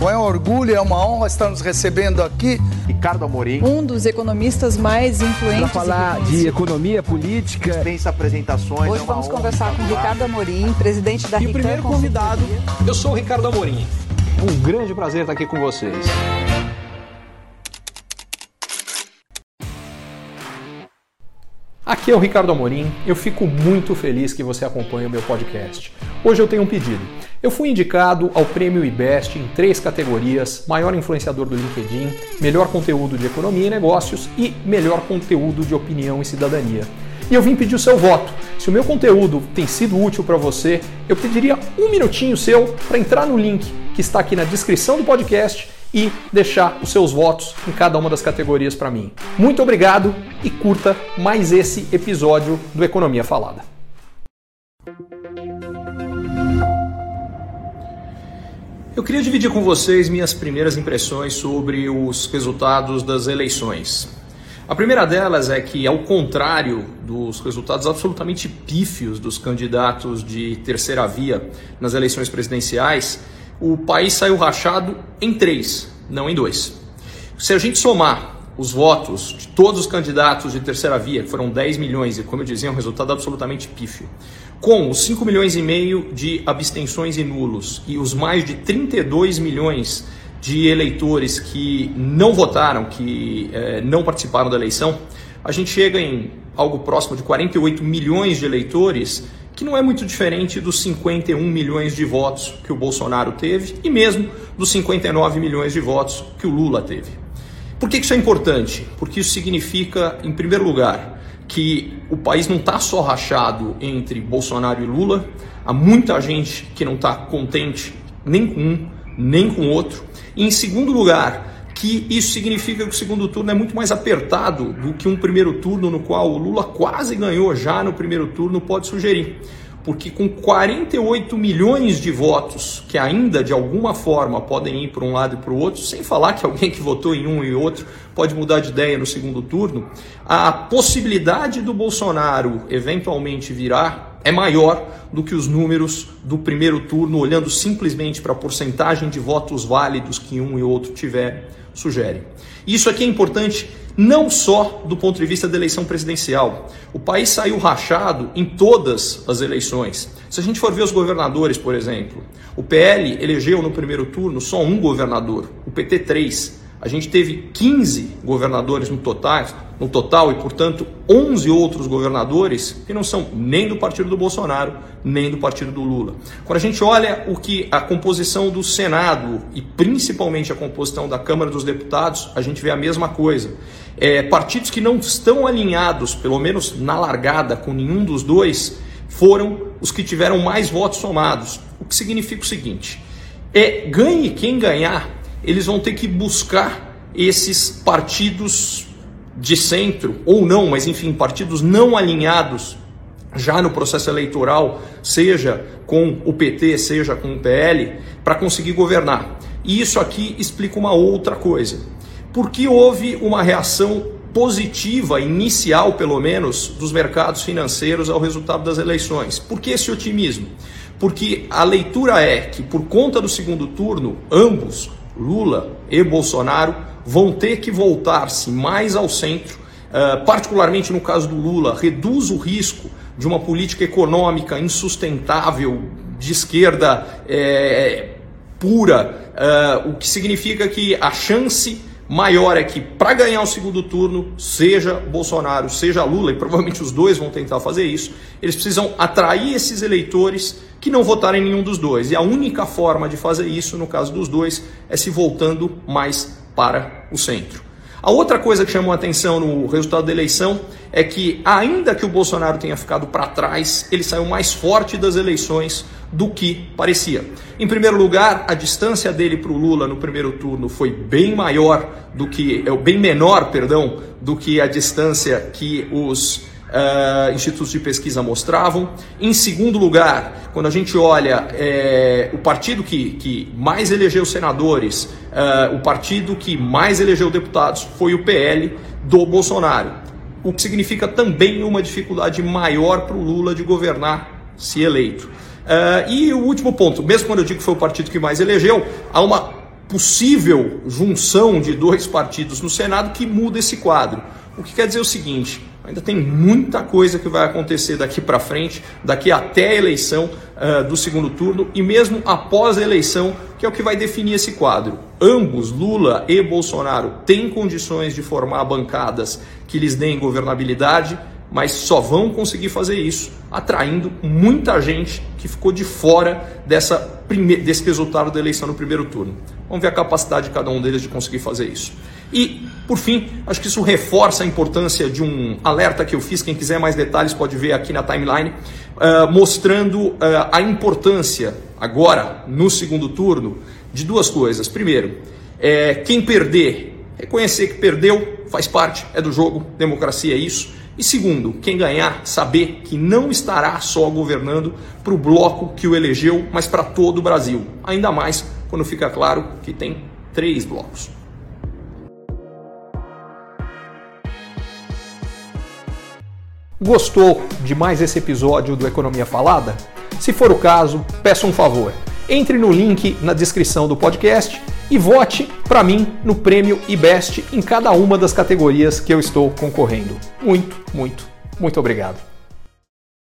Bom, é um orgulho, é uma honra estar nos recebendo aqui. Ricardo Amorim. Um dos economistas mais influentes. Para falar de economia política. Dispensa apresentações. Hoje é vamos conversar com Ricardo Amorim, presidente da E o primeiro convidado, eu sou o Ricardo Amorim. Um grande prazer estar aqui com vocês. Aqui é o Ricardo Amorim. Eu fico muito feliz que você acompanhe o meu podcast. Hoje eu tenho um pedido. Eu fui indicado ao Prêmio IBEST em três categorias: maior influenciador do LinkedIn, melhor conteúdo de economia e negócios e melhor conteúdo de opinião e cidadania. E eu vim pedir o seu voto. Se o meu conteúdo tem sido útil para você, eu pediria um minutinho seu para entrar no link que está aqui na descrição do podcast e deixar os seus votos em cada uma das categorias para mim. Muito obrigado e curta mais esse episódio do Economia Falada. Eu queria dividir com vocês minhas primeiras impressões sobre os resultados das eleições. A primeira delas é que, ao contrário dos resultados absolutamente pífios dos candidatos de terceira via nas eleições presidenciais, o país saiu rachado em três, não em dois. Se a gente somar os votos de todos os candidatos de terceira via, que foram 10 milhões, e como eu dizia, um resultado absolutamente pífio, com os 5 milhões e meio de abstenções e nulos e os mais de 32 milhões de eleitores que não votaram, que eh, não participaram da eleição, a gente chega em algo próximo de 48 milhões de eleitores que não é muito diferente dos 51 milhões de votos que o Bolsonaro teve e mesmo dos 59 milhões de votos que o Lula teve. Por que isso é importante? Porque isso significa, em primeiro lugar, que o país não está só rachado entre Bolsonaro e Lula, há muita gente que não está contente nem com um, nem com outro. E, em segundo lugar, que isso significa que o segundo turno é muito mais apertado do que um primeiro turno no qual o Lula quase ganhou já no primeiro turno pode sugerir. Porque com 48 milhões de votos que ainda de alguma forma podem ir para um lado e para o outro, sem falar que alguém que votou em um e outro pode mudar de ideia no segundo turno, a possibilidade do Bolsonaro eventualmente virar é maior do que os números do primeiro turno, olhando simplesmente para a porcentagem de votos válidos que um e outro tiverem sugere. Isso aqui é importante não só do ponto de vista da eleição presidencial. O país saiu rachado em todas as eleições. Se a gente for ver os governadores, por exemplo, o PL elegeu no primeiro turno só um governador, o PT três. A gente teve 15 governadores no total, no total e, portanto, 11 outros governadores que não são nem do partido do Bolsonaro, nem do partido do Lula. Quando a gente olha o que a composição do Senado e principalmente a composição da Câmara dos Deputados, a gente vê a mesma coisa. É, partidos que não estão alinhados, pelo menos na largada, com nenhum dos dois, foram os que tiveram mais votos somados. O que significa o seguinte: é ganhe quem ganhar, eles vão ter que buscar esses partidos de centro, ou não, mas enfim, partidos não alinhados já no processo eleitoral, seja com o PT, seja com o PL, para conseguir governar. E isso aqui explica uma outra coisa. Porque houve uma reação positiva, inicial pelo menos, dos mercados financeiros ao resultado das eleições. Por que esse otimismo? Porque a leitura é que, por conta do segundo turno, ambos, Lula e Bolsonaro vão ter que voltar-se mais ao centro, uh, particularmente no caso do Lula, reduz o risco de uma política econômica insustentável, de esquerda é, pura, uh, o que significa que a chance maior é que para ganhar o segundo turno, seja Bolsonaro, seja Lula, e provavelmente os dois vão tentar fazer isso, eles precisam atrair esses eleitores que não votaram em nenhum dos dois. E a única forma de fazer isso, no caso dos dois, é se voltando mais para o centro. A outra coisa que chamou a atenção no resultado da eleição é que, ainda que o Bolsonaro tenha ficado para trás, ele saiu mais forte das eleições do que parecia. Em primeiro lugar, a distância dele para o Lula no primeiro turno foi bem maior do que, é, bem menor, perdão, do que a distância que os uh, institutos de pesquisa mostravam. Em segundo lugar, quando a gente olha é, o partido que, que mais elegeu senadores, uh, o partido que mais elegeu deputados foi o PL do Bolsonaro. O que significa também uma dificuldade maior para o Lula de governar se eleito. Uh, e o último ponto, mesmo quando eu digo que foi o partido que mais elegeu, há uma possível junção de dois partidos no Senado que muda esse quadro. O que quer dizer o seguinte: ainda tem muita coisa que vai acontecer daqui para frente, daqui até a eleição uh, do segundo turno e mesmo após a eleição, que é o que vai definir esse quadro. Ambos, Lula e Bolsonaro, têm condições de formar bancadas que lhes deem governabilidade mas só vão conseguir fazer isso atraindo muita gente que ficou de fora dessa prime... desse resultado da eleição no primeiro turno. Vamos ver a capacidade de cada um deles de conseguir fazer isso. E, por fim, acho que isso reforça a importância de um alerta que eu fiz. Quem quiser mais detalhes pode ver aqui na timeline, uh, mostrando uh, a importância, agora, no segundo turno, de duas coisas. Primeiro, é, quem perder, reconhecer que perdeu, faz parte, é do jogo, democracia é isso. E segundo, quem ganhar, saber que não estará só governando para o bloco que o elegeu, mas para todo o Brasil. Ainda mais quando fica claro que tem três blocos. Gostou de mais esse episódio do Economia Falada? Se for o caso, peço um favor. Entre no link na descrição do podcast e vote para mim no prêmio IBEST em cada uma das categorias que eu estou concorrendo. Muito, muito, muito obrigado.